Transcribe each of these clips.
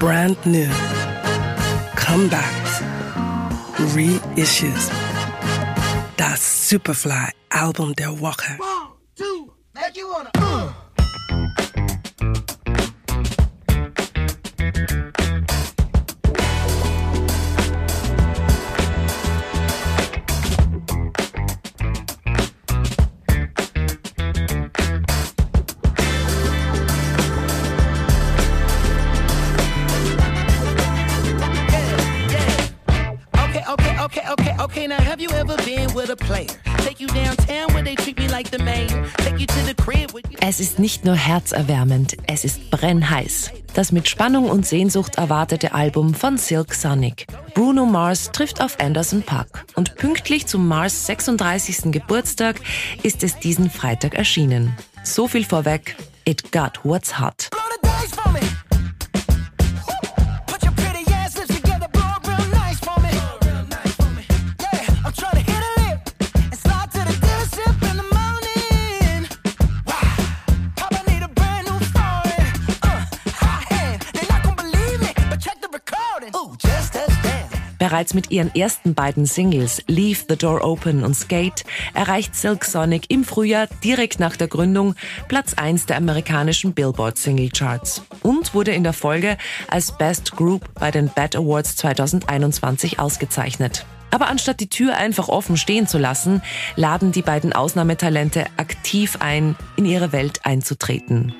brand new, comebacks, reissues. That Superfly Album der Woche. One, two, make you wanna. Uh. Okay, okay, okay. Now, have you ever been with a player? Take you downtown where they treat me like the mayor. Take you to the crib with. Es ist nicht nur herzerwärmend, es ist brennheiß. Das mit Spannung und Sehnsucht erwartete Album von Silk Sonic. Bruno Mars trifft auf Anderson Park und pünktlich zum Mars 36. Geburtstag ist es diesen Freitag erschienen. So viel vorweg, it got what's hot. Bereits mit ihren ersten beiden Singles Leave the Door Open und Skate erreicht Silk Sonic im Frühjahr direkt nach der Gründung Platz 1 der amerikanischen Billboard Single Charts und wurde in der Folge als Best Group bei den Bad Awards 2021 ausgezeichnet. Aber anstatt die Tür einfach offen stehen zu lassen, laden die beiden Ausnahmetalente aktiv ein, in ihre Welt einzutreten.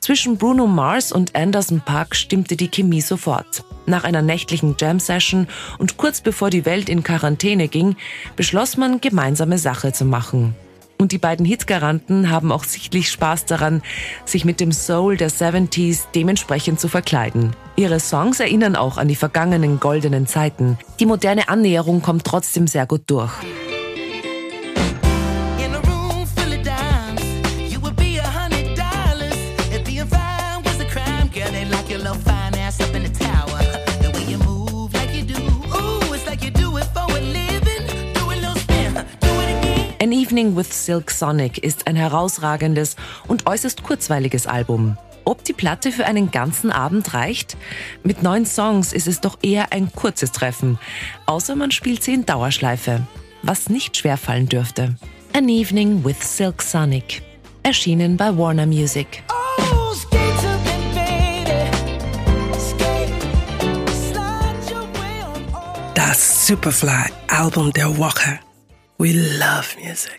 Zwischen Bruno Mars und Anderson Park stimmte die Chemie sofort. Nach einer nächtlichen Jam-Session und kurz bevor die Welt in Quarantäne ging, beschloss man, gemeinsame Sache zu machen. Und die beiden Hitgaranten haben auch sichtlich Spaß daran, sich mit dem Soul der 70s dementsprechend zu verkleiden. Ihre Songs erinnern auch an die vergangenen goldenen Zeiten. Die moderne Annäherung kommt trotzdem sehr gut durch. An Evening with Silk Sonic ist ein herausragendes und äußerst kurzweiliges Album. Ob die Platte für einen ganzen Abend reicht? Mit neun Songs ist es doch eher ein kurzes Treffen, außer man spielt sie in Dauerschleife, was nicht schwerfallen dürfte. An Evening with Silk Sonic, erschienen bei Warner Music. Oh. Das Superfly Album der Woche. We love music.